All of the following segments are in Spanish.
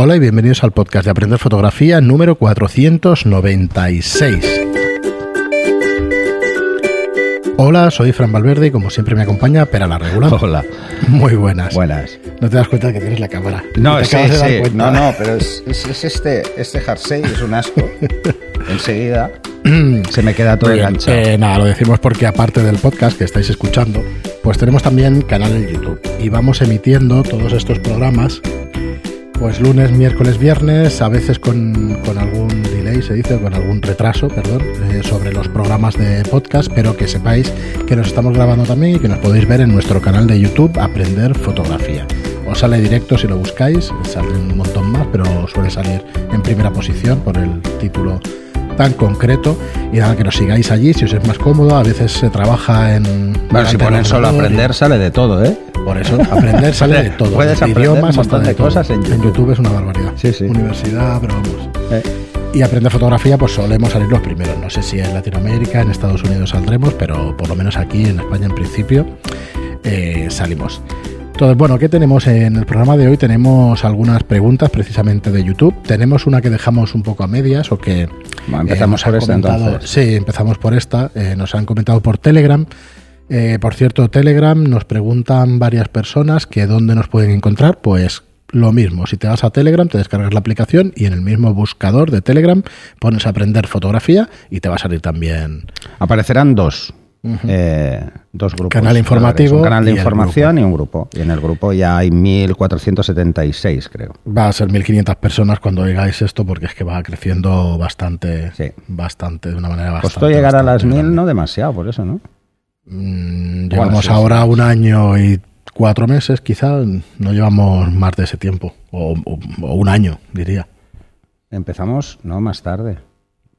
Hola y bienvenidos al podcast de Aprender Fotografía número 496. Hola, soy Fran Valverde y como siempre me acompaña Pera la Regular. Hola. Muy buenas. Buenas. No te das cuenta de que tienes la cámara. No, sí, sí. cuenta. No, no, pero es, es- es este, este jersey, es un asco. Enseguida se me queda todo enganchado. Eh, nada, lo decimos porque aparte del podcast que estáis escuchando, pues tenemos también canal en YouTube y vamos emitiendo todos estos programas, pues lunes, miércoles, viernes, a veces con, con algún delay, se dice, con algún retraso, perdón, eh, sobre los programas de podcast, pero que sepáis que nos estamos grabando también y que nos podéis ver en nuestro canal de YouTube Aprender Fotografía. Os sale directo si lo buscáis, sale un montón más, pero suele salir en primera posición por el título tan concreto y nada que nos sigáis allí si os es más cómodo a veces se trabaja en bueno, si ponen solo y- aprender, sale de todo, ¿eh? Por eso aprender sale de todo Puedes aprender idiomas un montón de todo. cosas en YouTube. es una barbaridad Sí, sí. universidad pero vamos Eh, y aprender fotografía pues solemos salir los primeros no sé si en Latinoamérica en Estados Unidos saldremos pero por lo menos aquí en España en principio eh, salimos entonces, bueno, ¿qué tenemos en el programa de hoy? Tenemos algunas preguntas precisamente de YouTube. Tenemos una que dejamos un poco a medias o que Bueno, empezamos nos han por esta, entonces. Sí, empezamos por esta. Eh, nos han comentado por Telegram. Eh, por cierto, Telegram nos preguntan varias personas que dónde nos pueden encontrar. Pues lo mismo, si te vas a Telegram, te descargas la aplicación y en el mismo buscador de Telegram pones aprender fotografía y te va a salir también. aparecerán dos. eh, dos grupos. Canal informativo Un canal de y información y un grupo. Y en el grupo ya hay 1476, creo. Va a ser 1500 personas cuando oigáis esto porque es que va creciendo bastante, Sí. bastante, de una manera bastante. Costó llegar a las bastante 1000, grande. no demasiado, por eso, ¿no? Mm, Bueno, llevamos sí, ahora sí, un año y cuatro meses, quizá. No llevamos más de ese tiempo. O, o- o un año, diría. Empezamos, no, más tarde.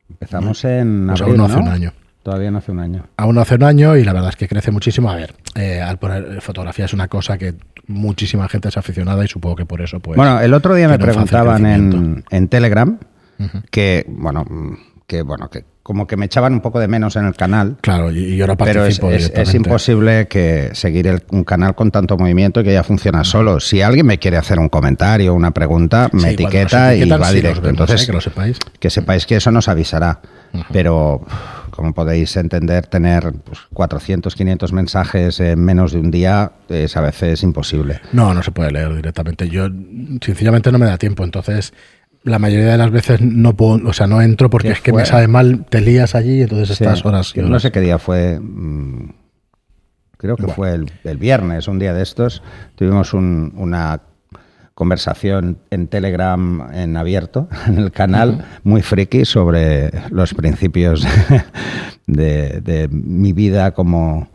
Empezamos en Pues abril, aún no hace ¿no? un año. Todavía no hace un año. Aún no hace un año y la verdad es que crece muchísimo. A ver, eh, al poner fotografía es una cosa que muchísima gente es aficionada y supongo que por eso, pues. bueno, el otro día me preguntaban en, en Telegram que, bueno, que bueno, que como que me echaban un poco de menos en el canal. Claro, y, yo Pero es, participo es- es directamente. imposible que seguir el- un canal con tanto movimiento y que ya funciona solo. Si alguien me quiere hacer un comentario, una pregunta, me Sí, etiqueta y va sí, directo. vemos, Entonces, eh, que lo sepáis. que sepáis que eso nos avisará. Pero, como podéis entender, tener pues, 400, 500 mensajes en menos de un día es a veces imposible. No, no se puede leer directamente. Yo, sencillamente, no me da tiempo. Entonces, la mayoría de las veces no puedo, o sea, no entro porque ¿Qué es que fue? me sabe mal, te lías allí y entonces Sí, estas horas. y No sé qué día fue. mm, Creo que Bueno. fue el, el viernes, un día de estos. Tuvimos un- una conversación en Telegram en abierto, en el canal, muy friki sobre los principios de, de mi vida como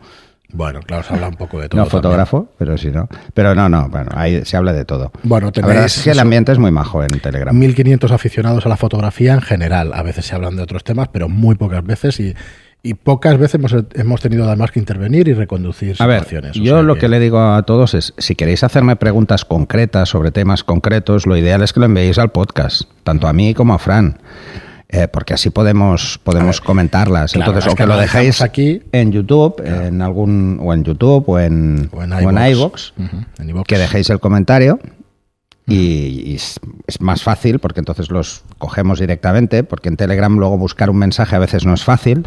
Bueno, claro, se habla un poco de todo. no también. fotógrafo, pero sí, ¿no? Pero no, no, bueno, ahí se habla de todo. Bueno, la verdad es que el ambiente es muy majo en Telegram. 1500 aficionados a la fotografía en general. A veces se hablan de otros temas, pero muy pocas veces y, y pocas veces hemos, hemos tenido además que intervenir y reconducir A ver, situaciones. O yo sea lo que le digo a todos es, si queréis hacerme preguntas concretas sobre temas concretos, lo ideal es que lo enviéis al podcast, tanto a mí como a Fran, eh, porque así podemos, podemos comentarlas. claro, Entonces, es o que lo dejéis aquí- en YouTube, en algún, o en YouTube, o en, O en o en iVoox. que dejéis el comentario. Y, y es, es más fácil porque entonces los cogemos directamente, porque en Telegram luego buscar un mensaje a veces no es fácil.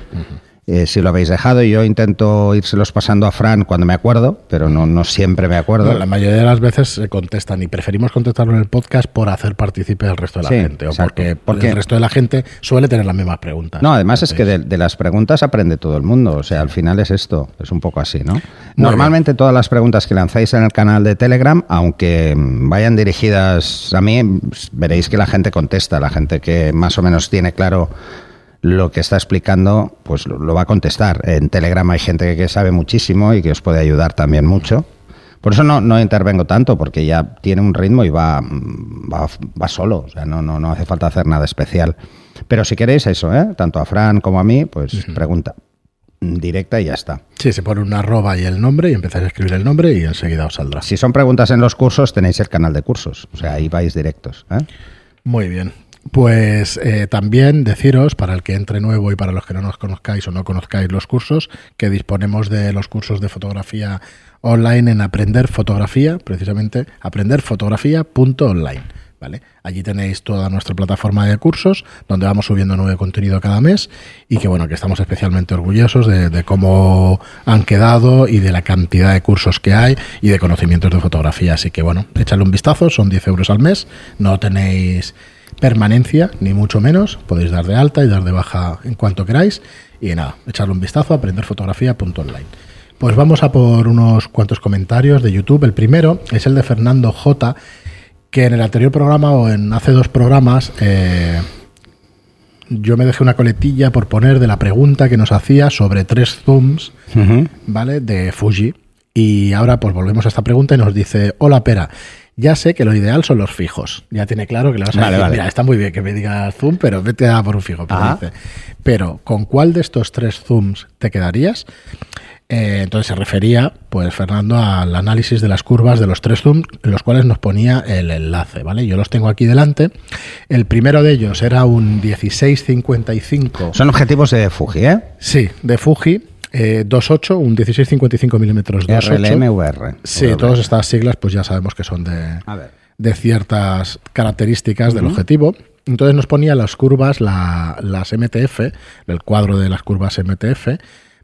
Eh, si lo habéis dejado, yo intento írselos pasando a Fran cuando me acuerdo, pero no, no siempre me acuerdo. No, la mayoría de las veces se contestan y preferimos contestarlo en el podcast por hacer partícipe al resto de la Sí, gente o porque, Porque- el resto de la gente suele tener las mismas preguntas. No, además es que de, de las preguntas aprende todo el mundo. O sea, al final es esto, es un poco así, ¿no? Normalmente todas las preguntas que lanzáis en el canal de Telegram, aunque vayan dirigidas a mí, veréis que la gente contesta, la gente que más o menos tiene claro lo que está explicando, pues lo, lo va a contestar. En Telegram hay gente que sabe muchísimo y que os puede ayudar también mucho. Por eso no, no intervengo tanto, porque ya tiene un ritmo y va, mm, va, va solo. O sea, no, no, no hace falta hacer nada especial. Pero si queréis eso, ¿eh? tanto a Fran como a mí, pues pregunta directa y ya está. Sí, se pone una arroba y el nombre y empezáis a escribir el nombre y enseguida os saldrá. Si son preguntas en los cursos, tenéis el canal de cursos. O sea, ahí vais directos. ¿eh? Muy bien. Pues eh, también deciros, para el que entre nuevo y para los que no nos conozcáis o no conozcáis los cursos, que disponemos de los cursos de fotografía online en Aprender Fotografía, precisamente aprenderfotografía.online. ¿vale? Allí tenéis toda nuestra plataforma de cursos, donde vamos subiendo nuevo contenido cada mes y que bueno, que estamos especialmente orgullosos de, de, cómo han quedado y de la cantidad de cursos que hay y de conocimientos de fotografía. Así que bueno, échale un vistazo, son 10 euros al mes, no tenéis permanencia, ni mucho menos, podéis dar de alta y dar de baja en cuanto queráis. Y nada, echarle un vistazo a aprenderfotografía.online. Pues vamos a por unos cuantos comentarios de YouTube. El primero es el de Fernando J, que en el anterior programa o en hace dos programas eh, yo me dejé una coletilla por poner de la pregunta que nos hacía sobre tres zooms, uh -huh. ¿vale? De Fuji. Y ahora pues volvemos a esta pregunta y nos dice, hola Pera, ya sé que lo ideal son los fijos. Ya tiene claro que le vas a Vale, decir, vale. mira, está muy bien que me digas zoom, pero vete a por un fijo. Pero, Ajá. dice, pero ¿con cuál de estos tres zooms te quedarías? Eh, entonces se refería, pues Fernando, al análisis de las curvas de los tres zooms, en los cuales nos ponía el enlace, ¿vale? Yo los tengo aquí delante. El primero de ellos era un 1655. Son objetivos de Fuji, ¿eh? Sí, de Fuji, eh, 2.8, un 1655 milímetros 2.8. RLMVR. Sí, todas estas siglas pues ya sabemos que son de, de ciertas características del objetivo. Entonces nos ponía las curvas, la- las MTF, el cuadro de las curvas MTF,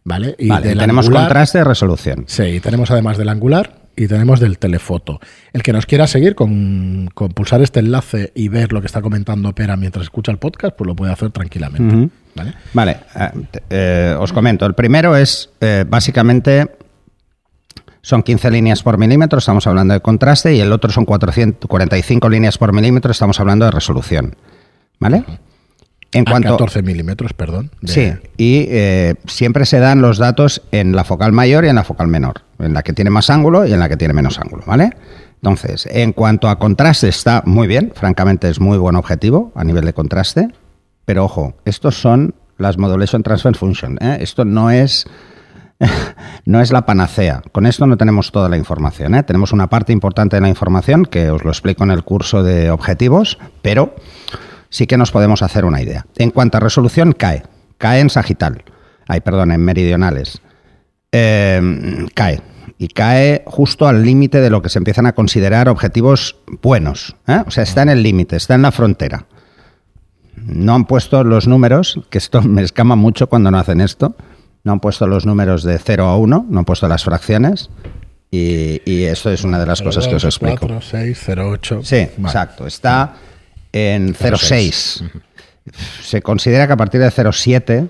¿vale? Y Vale, tenemos angular- contraste de resolución. Sí, y tenemos además del angular y tenemos del telefoto. El que nos quiera seguir con, con pulsar este enlace y ver lo que está comentando Pera mientras escucha el podcast, pues lo puede hacer tranquilamente. ¿vale? Vale, eh, te- eh, os comento. El primero es eh, básicamente son 15 líneas por milímetro, estamos hablando de contraste, y el otro son 445 líneas por milímetro, estamos hablando de resolución. ¿Vale? En A cuanto 14 milímetros, perdón. de- Sí, y eh, siempre se dan los datos en la focal mayor y en la focal menor, en la que tiene más ángulo y en la que tiene menos ángulo, ¿vale? Entonces, en cuanto a contraste, está muy bien, francamente es muy buen objetivo a nivel de contraste, pero ojo, estos son las Modulation Transfer Function, ¿eh? esto no es no es la panacea. Con esto no tenemos toda la información. ¿eh? Tenemos una parte importante de la información que os lo explico en el curso de objetivos, pero sí que nos podemos hacer una idea. En cuanto a resolución, cae. Cae en sagital. Ay, perdón, en meridionales. Eh, cae. Y cae justo al límite de lo que se empiezan a considerar objetivos buenos. ¿eh? O sea, está en el límite, está en la frontera. No han puesto los números, que esto me escama mucho cuando no hacen esto. No han puesto los números de 0 a 1, no han puesto las fracciones. Y, y esto es una de las cosas que os explico. 4, 6, 0, 8. Sí, Vale. exacto. Está en 0,6. 0,6. Se considera que a partir de 0,7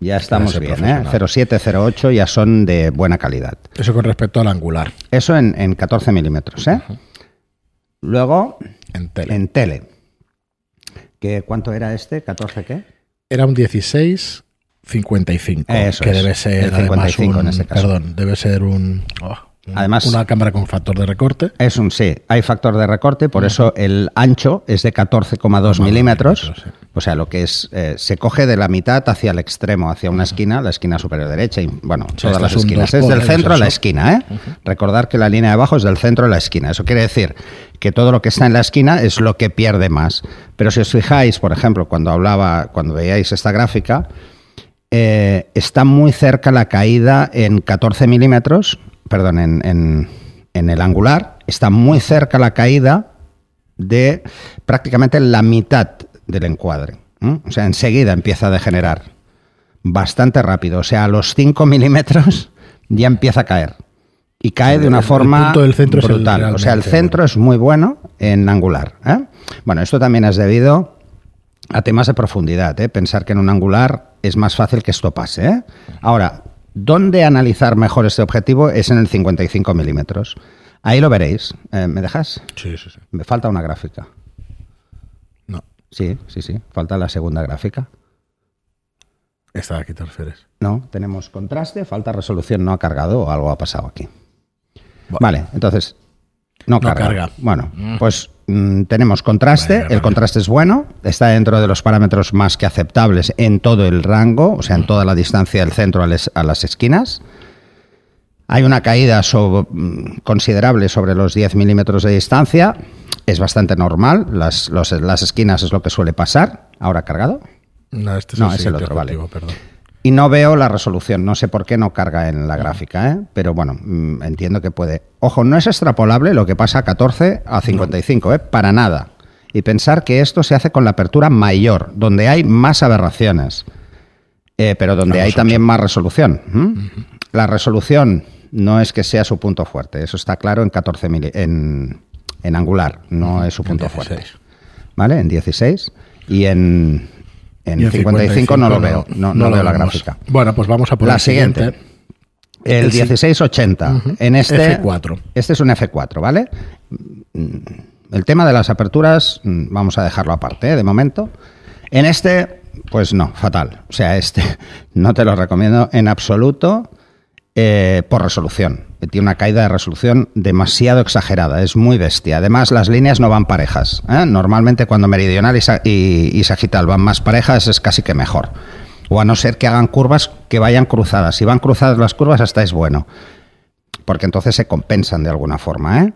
ya estamos bien. ¿eh? profesional. 0,7, 0,8 ya son de buena calidad. Eso con respecto al angular Eso en, en 14 milímetros. ¿eh? Luego, en tele. en tele. ¿Qué, ¿Cuánto era este? ¿14 qué? Era un 16 55, Eso que es, debe ser el además 55 un, en ese caso. perdón, debe ser un, oh, un- Además- una cámara con factor de recorte. Es un sí, hay factor de recorte, por eso el ancho es de 14,2 milímetros. milímetros, sí. O sea, lo que es, eh, se coge de la mitad hacia el extremo, hacia una esquina, la esquina superior derecha, y bueno, todas las es esquinas. Es del centro a la esquina, ¿eh? Recordar que la línea de abajo es del centro a la esquina. Eso quiere decir que todo lo que está en la esquina es lo que pierde más. Pero si os fijáis, por ejemplo, cuando hablaba, cuando veíais esta gráfica, eh, está muy cerca la caída en 14 milímetros, perdón, en, en- en el angular, está muy cerca la caída de prácticamente la mitad del encuadre. O sea, enseguida empieza a degenerar. Bastante rápido. O sea, a los 5 milímetros ya empieza a caer. Y cae de una El- el forma punto del centro es el brutal. o sea, el centro es muy bueno en angular. ¿eh? Bueno, esto también es debido a temas de profundidad. ¿eh? Pensar que en un angular es más fácil que esto pase. ¿eh? Ahora, ¿dónde analizar mejor este objetivo? Es en el 55 milímetros. Ahí lo veréis. Eh, ¿Me dejas? Sí, sí, sí. Me falta una gráfica. No, Sí, sí, sí. Falta la segunda gráfica. esta de aquí te refieres. No, tenemos contraste, falta resolución, no ha cargado o algo ha pasado aquí. Bueno. Vale, entonces, no, No carga. Bueno, pues mm, tenemos contraste, Vale, el vale. contraste es bueno, está dentro de los parámetros más que aceptables en todo el rango, o sea, en toda la distancia del centro a, les- a las esquinas. Hay una caída so- mm, considerable sobre los 10 milímetros de distancia, es bastante normal, las, los- las esquinas es lo que suele pasar. Ahora cargado. No, este es No, el es el otro, vale. perdón. Y no veo la resolución, no sé por qué no carga en la gráfica, ¿eh? pero bueno, mm, entiendo que puede. Ojo, no es extrapolable lo que pasa a 14 a 55, ¿eh? para nada. Y pensar que esto se hace con la apertura mayor, donde hay más aberraciones, eh, pero donde hay también más resolución. La resolución no es que sea su punto fuerte, eso está claro en 14 mili- en, en angular, no es su punto 16. fuerte. ¿Vale? En 16 y en, en en 55, no lo veo, no, no lo veo la gráfica. Bueno, pues vamos a por La el siguiente. El El si- 1680. Ujú. En este. F4. Este es un F4, ¿vale? Mm, El tema de las aperturas, mm, vamos a dejarlo aparte, ¿eh? de momento. En este, pues no, fatal. O sea, este no te lo recomiendo en absoluto eh, por resolución. Tiene una caída de resolución demasiado exagerada, es muy bestia. Además, las líneas no van parejas. ¿eh? Normalmente cuando meridional y, y- y sagital van más parejas es casi que mejor. O a no ser que hagan curvas que vayan cruzadas. Si van cruzadas las curvas, hasta es bueno. Porque entonces se compensan de alguna forma. ¿eh?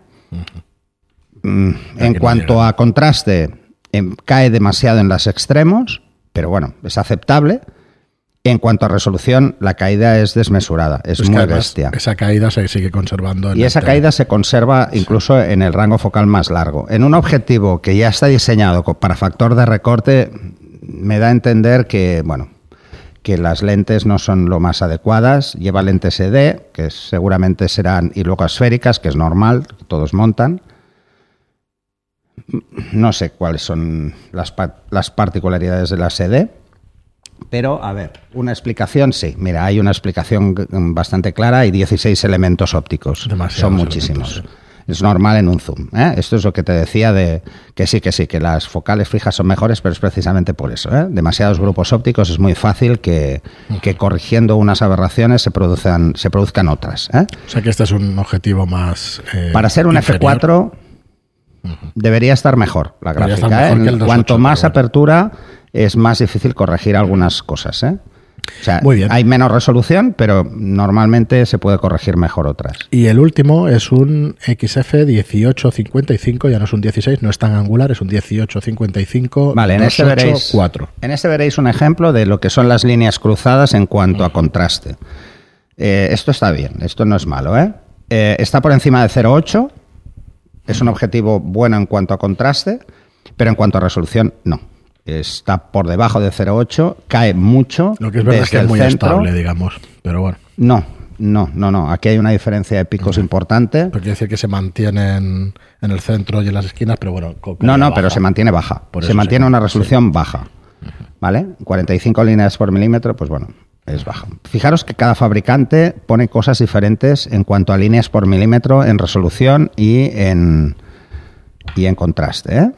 Mm, en cuanto a contraste, em, cae demasiado en los extremos, pero bueno, es aceptable. En cuanto a resolución, la caída es desmesurada, es, muy bestia. Esa caída se sigue conservando. en Y esa tele. caída se conserva incluso en el rango focal más largo. En un objetivo que ya está diseñado para factor de recorte, me da a entender que, bueno, que las lentes no son lo más adecuadas. Lleva lentes ED, que seguramente serán, y luego esféricas, que es normal, todos montan. No sé cuáles son las particularidades de las ED. Pero, a ver, una explicación, sí. Mira, hay una explicación mm, bastante clara. Hay 16 elementos ópticos. Demasiados Son elementos, muchísimos. Es normal en un zoom. ¿eh? Esto es lo que te decía de que sí, que sí, que las focales fijas son mejores, pero es precisamente por eso. ¿eh? Demasiados grupos ópticos es muy fácil que, que corrigiendo unas aberraciones se produzcan, se produzcan otras. ¿eh? O sea que este es un objetivo más. eh, Para ser un inferior. F4 debería estar mejor la gráfica. mejor ¿eh? que el 2.8, Cuanto más apertura es más difícil corregir algunas cosas. ¿eh? O sea, Muy bien. hay menos resolución, pero normalmente se puede corregir mejor otras. Y el último es un XF 1855, ya no es un 16, no es tan angular, es un 1855. Vale, en este veréis 4. En este veréis un ejemplo de lo que son las líneas cruzadas en cuanto a contraste. Eh, esto está bien, esto no es malo, ¿eh? Eh, está por encima de 0,8, es un objetivo bueno en cuanto a contraste, pero en cuanto a resolución, no. Está por debajo de 0,8, cae mucho. Lo que es verdad es que es muy centro. estable, digamos. Pero bueno, No, no, no, no. Aquí hay una diferencia de picos importante. porque quiere decir que se mantienen en el centro y en las esquinas, pero bueno. No, no, baja. pero se mantiene baja. Por se mantiene una resolución baja. ¿Vale? 45 líneas por milímetro, pues bueno, es baja. Fijaros que cada fabricante pone cosas diferentes en cuanto a líneas por milímetro en resolución y en, y en contraste. ¿eh?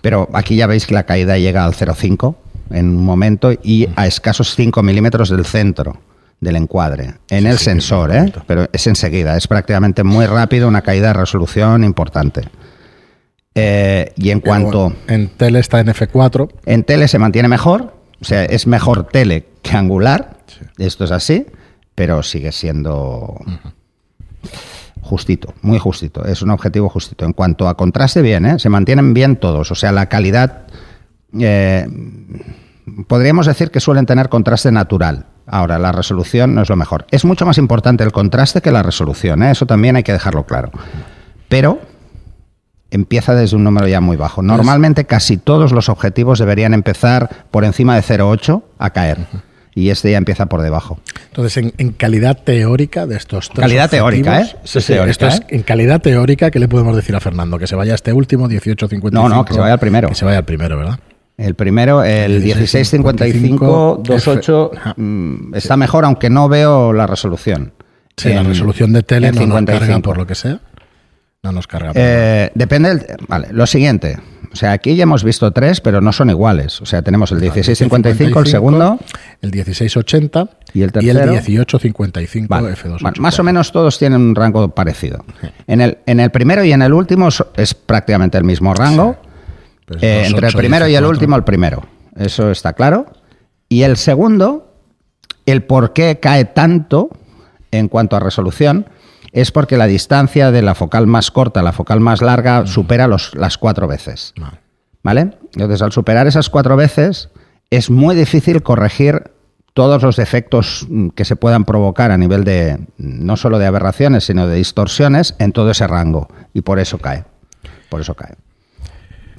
Pero aquí ya veis que la caída llega al 0,5 en un momento y a escasos 5 milímetros del centro del encuadre, en el sensor, ¿eh? pero es enseguida, es prácticamente muy rápido, una caída de resolución importante. Eh, y en cuanto en tele está en F4. en tele se mantiene mejor, o sea, es mejor tele que angular, esto es así, pero sigue siendo justito, muy justito, es un objetivo justito. En cuanto a contraste, bien, ¿eh? se mantienen bien todos, o sea, la calidad, eh, podríamos decir que suelen tener contraste natural. Ahora, la resolución no es lo mejor. Es mucho más importante el contraste que la resolución, ¿eh? eso también hay que dejarlo claro. Pero empieza desde un número ya muy bajo. Normalmente casi todos los objetivos deberían empezar por encima de 0,8 a caer. Y este ya empieza por debajo. Entonces, en, en calidad teórica de estos tres Calidad teórica, ¿eh? Sí, sí, teórica, esto es ¿eh? en calidad teórica, ¿qué le podemos decir a Fernando? Que se vaya a este último, 1855. No, no, que se vaya al primero. Que se vaya al primero, ¿verdad? El primero, el 1655 28 Ajá. mm, está mejor, aunque no veo la resolución. Sí, la resolución de tele no nos 55. carga por lo que sea. No nos carga. Eh, depende del. Vale, lo siguiente. O sea, aquí ya hemos visto tres, pero no son iguales. O sea, tenemos el 1655, el segundo. El 1680 Y el y el tercero. 1855 Vale. F2. Bueno, más o menos todos tienen un rango parecido. En el, en el primero y en el último es prácticamente el mismo rango. Pues Eh, entre el 28 primero y el F4. último, el primero. Eso está claro. Y el segundo, el por qué cae tanto en cuanto a resolución, es porque la distancia de la focal más corta a la focal más larga supera los, las cuatro veces. Vale. Entonces, al superar esas cuatro veces, es muy difícil corregir todos los defectos mm, que se puedan provocar a nivel de no solo de aberraciones, sino de distorsiones en todo ese rango. Y por eso cae. Por eso cae.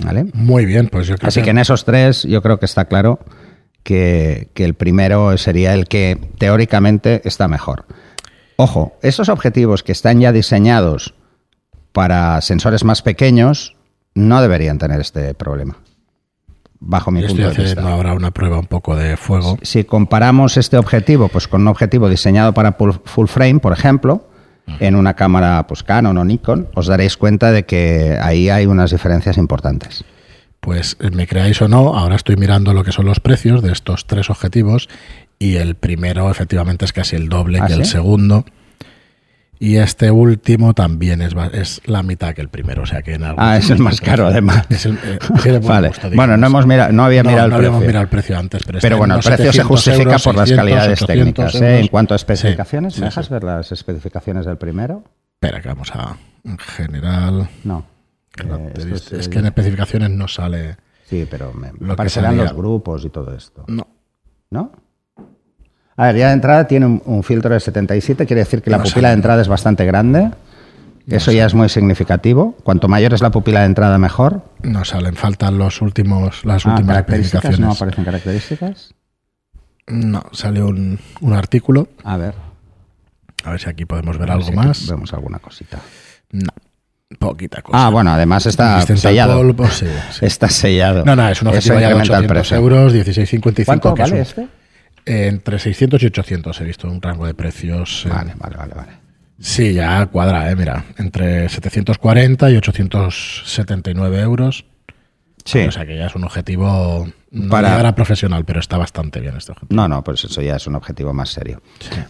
¿Vale? Muy bien, pues yo creo Así que en esos tres yo creo que está claro que, que el primero sería el que teóricamente está mejor. Ojo, esos objetivos que están ya diseñados para sensores más pequeños no deberían tener este problema. Bajo mi Yo punto estoy de haciendo vista. ahora una prueba un poco de fuego. Si comparamos este objetivo pues, con un objetivo diseñado para full full frame, por ejemplo, en una cámara pues, Canon o Nikon, os daréis cuenta de que ahí hay unas diferencias importantes. Pues eh, me creáis o no, ahora estoy mirando lo que son los precios de estos tres objetivos y el primero efectivamente es casi el doble ¿Ah, que el segundo. Y este último también es, es la mitad que el primero, o sea que en algún Ah, es el más caro, además. Es el, eh, Vale. gusto, Bueno, no hemos mirado, no había No, mirado el no precio. mirado el precio antes, pero, Pero está bueno, en el precio se 700 justifica euros, por las 600, calidades 800 técnicas. ¿eh? En cuanto a especificaciones, sí, ¿me dejas sí. ver las especificaciones del primero? Espera, que vamos a. En general. No. Eh, es que en especificaciones no sale. Sí, pero me Lo que aparecerán salía. los grupos y todo esto. No. ¿No? A ver, ya de entrada tiene un, un filtro de 77, quiere decir que la pupila de entrada es bastante grande. Eso ya es muy significativo. Cuanto mayor es la pupila de entrada, mejor. No salen, faltan los últimos, las Ah, últimas especificaciones. no aparecen características. No, sale un, un artículo. A ver. A ver si aquí podemos ver algo si más. Vemos alguna cosita. No, poquita cosa. Ah, bueno, además está Resistente sellado. polvo, sí, sí. Está sellado. No, no, es un objetivo ya de incrementa el 800 precio. euros, 16,55. ¿Cuánto es vale este? Entre 600 y 800 he visto un rango de precios. eh, Vale, vale, vale, vale. Sí, ya cuadra, eh, mira. Entre 740 y 879 euros. Sí. O sea que ya es un objetivo no Para- profesional, pero está bastante bien este objetivo. No, no, pues eso ya es un objetivo más serio.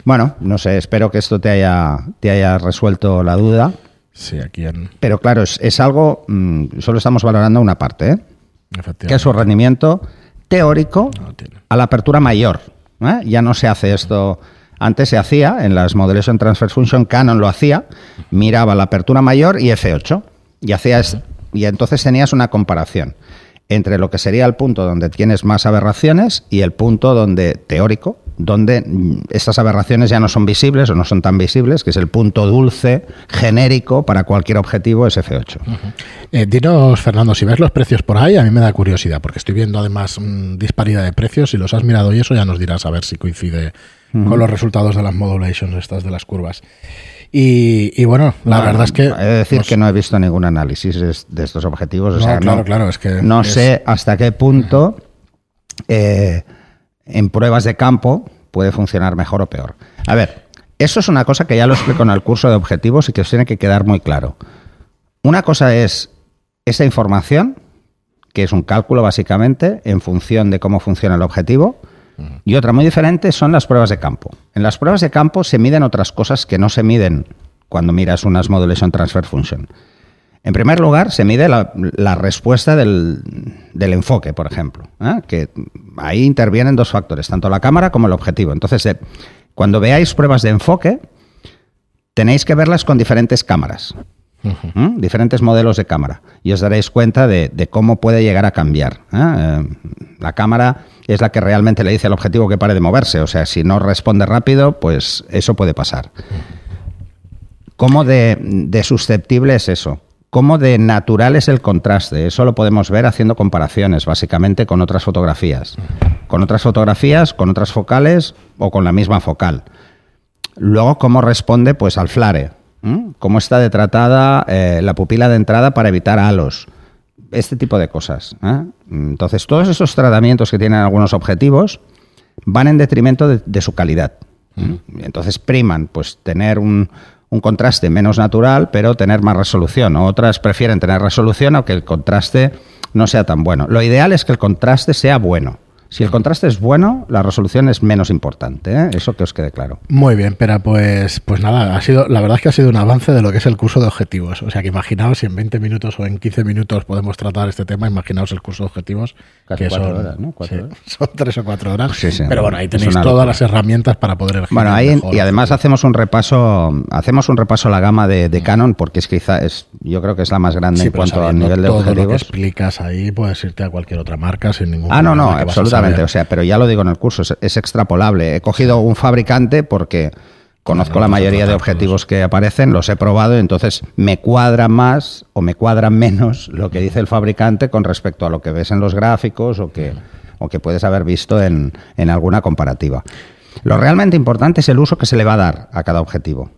Bueno, no sé, espero que esto te haya, te haya resuelto la duda. Sí, aquí en. Pero claro, es, es algo, mm, solo estamos valorando una parte, ¿eh? que es su rendimiento teórico No a la apertura mayor. ¿Eh? Ya no se hace esto. Antes se hacía en las Modulation Transfer Function, Canon lo hacía, miraba la apertura mayor y F8. Y, hacías, y entonces tenías una comparación entre lo que sería el punto donde tienes más aberraciones y el punto donde teórico, donde mm, estas aberraciones ya no son visibles o no son tan visibles, que es el punto dulce genérico para cualquier objetivo es F8. Eh, dinos, Fernando, si ves los precios por ahí, a mí me da curiosidad, porque estoy viendo además mm, disparidad de precios. Si los has mirado y eso, ya nos dirás a ver si coincide con los resultados de las modulations, estas de las curvas. Y, y bueno, la No, verdad es que. He de decir que no he visto ningún análisis de estos objetivos. o No, sea, claro, no, claro, es que no es- sé hasta qué punto eh, en pruebas de campo puede funcionar mejor o peor. A ver, eso es una cosa que ya lo explico en el curso de objetivos y que os tiene que quedar muy claro. Una cosa es esa información, que es un cálculo básicamente en función de cómo funciona el objetivo, y otra muy diferente son las pruebas de campo. En las pruebas de campo se miden otras cosas que no se miden cuando miras unas Modulation Transfer Function. En primer lugar, se mide la, la respuesta del, del enfoque, por ejemplo, ¿eh? que ahí intervienen dos factores, tanto la cámara como el objetivo. Entonces, eh, cuando veáis pruebas de enfoque, tenéis que verlas con diferentes cámaras, ¿m? diferentes modelos de cámara, y os daréis cuenta de, de cómo puede llegar a cambiar. ¿eh? Eh, La cámara es la que realmente le dice al objetivo que pare de moverse, o sea, si no responde rápido, pues eso puede pasar. ¿Cómo de, de susceptible es eso? ¿Cómo de natural es el contraste? Eso lo podemos ver haciendo comparaciones, básicamente, con otras fotografías. Con otras fotografías, con otras focales o con la misma focal. Luego, cómo responde pues, al flare. Cómo está detratada eh, la pupila de entrada para evitar halos. Este tipo de cosas. ¿eh? Entonces, todos esos tratamientos que tienen algunos objetivos van en detrimento de, de su calidad. Entonces, priman pues, tener un, un contraste menos natural, pero tener más resolución. Otras prefieren tener resolución, aunque el contraste no sea tan bueno. Lo ideal es que el contraste sea bueno. Si el contraste es bueno, la resolución es menos importante. ¿eh? Eso que os quede claro. Muy bien, pero pues, pues nada, ha sido, la verdad es que ha sido un avance de lo que es el curso de objetivos. O sea que imaginaos si en 20 minutos o en 15 minutos podemos tratar este tema, imaginaos el curso de objetivos. Casi que cuatro son, horas, ¿no? Cuatro sí, horas. son tres o cuatro horas. Sí, sí. Pero bueno, ahí tenéis todas locura. las herramientas para poder elegir. Bueno, ahí mejor y además hacemos un repaso, hacemos un repaso a la gama de, de Canon porque es quizá es, yo creo que es la más grande en cuanto al nivel de todo lo que objetivos. explicas ahí, puedes irte a cualquier otra marca sin ningún Ah, no, problema, no, absolutamente. O sea, pero ya lo digo en el curso, es, es extrapolable. He cogido un fabricante porque conozco la mayoría de objetivos que aparecen, los he probado y entonces me cuadra más o me cuadra menos lo que dice el fabricante con respecto a lo que ves en los gráficos o que, o que puedes haber visto en, en alguna comparativa. Lo realmente importante es el uso que se le va a dar a cada objetivo.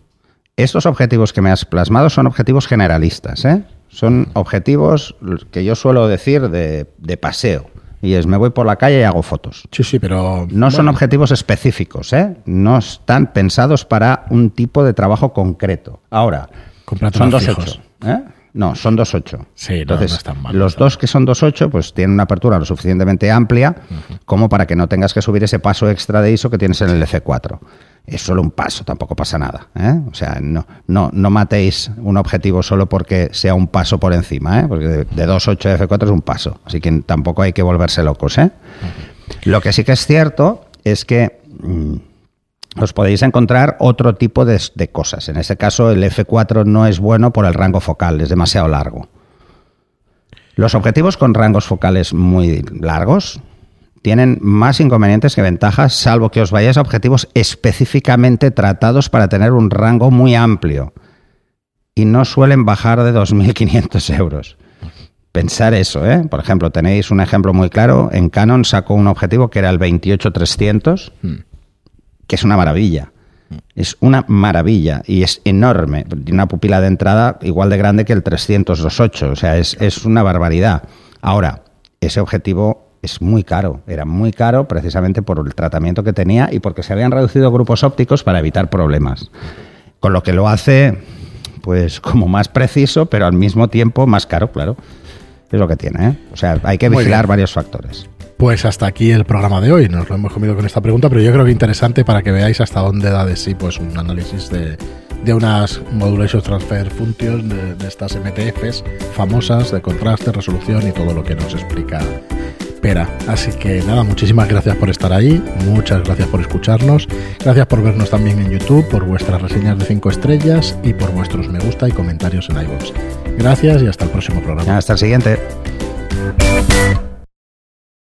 Estos objetivos que me has plasmado son objetivos generalistas, ¿eh? Son objetivos que yo suelo decir de, de paseo. Y es, me voy por la calle y hago fotos. Sí, sí, pero... No son objetivos específicos, ¿eh? No están pensados para un tipo de trabajo concreto. Ahora, son 2.8. fijos. ¿eh? No, son 2.8. Sí, no, Entonces, no están mal, los dos que son 2.8 pues tienen una apertura lo suficientemente amplia como para que no tengas que subir ese paso extra de ISO que tienes en el F4. Es solo un paso, tampoco pasa nada. ¿eh? O sea, no, no, no matéis un objetivo solo porque sea un paso por encima, ¿eh? porque de, de 2.8 a F4 es un paso. Así que tampoco hay que volverse locos. ¿eh? Lo que sí que es cierto es que mm, os podéis encontrar otro tipo de, de cosas. En ese caso, el F4 no es bueno por el rango focal, es demasiado largo. Los objetivos con rangos focales muy largos tienen más inconvenientes que ventajas, salvo que os vayáis a objetivos específicamente tratados para tener un rango muy amplio. Y no suelen bajar de 2.500 euros. Pensar eso, ¿eh? Por ejemplo, tenéis un ejemplo muy claro. En Canon sacó un objetivo que era el 28-300, que es una maravilla. Es una maravilla y es enorme. Tiene una pupila de entrada igual de grande que el 300-28. O sea, es, es una barbaridad. Ahora, ese objetivo es muy caro. Era muy caro precisamente por el tratamiento que tenía y porque se habían reducido grupos ópticos para evitar problemas. Con lo que lo hace, pues, como más preciso, pero al mismo tiempo más caro, claro. Es lo que tiene, ¿eh? O sea, hay que vigilar varios factores. Pues hasta aquí el programa de hoy. Nos lo hemos comido con esta pregunta, pero yo creo que interesante para que veáis hasta dónde da de sí pues un análisis de, de unas Modulation Transfer Functions, de, de estas MTFs famosas, de contraste, resolución y todo lo que nos explica Pera. Así que nada, muchísimas gracias por estar ahí, muchas gracias por escucharnos, gracias por vernos también en YouTube, por vuestras reseñas de 5 estrellas y por vuestros me gusta y comentarios en iVoox. Gracias y hasta el próximo programa. Hasta el siguiente.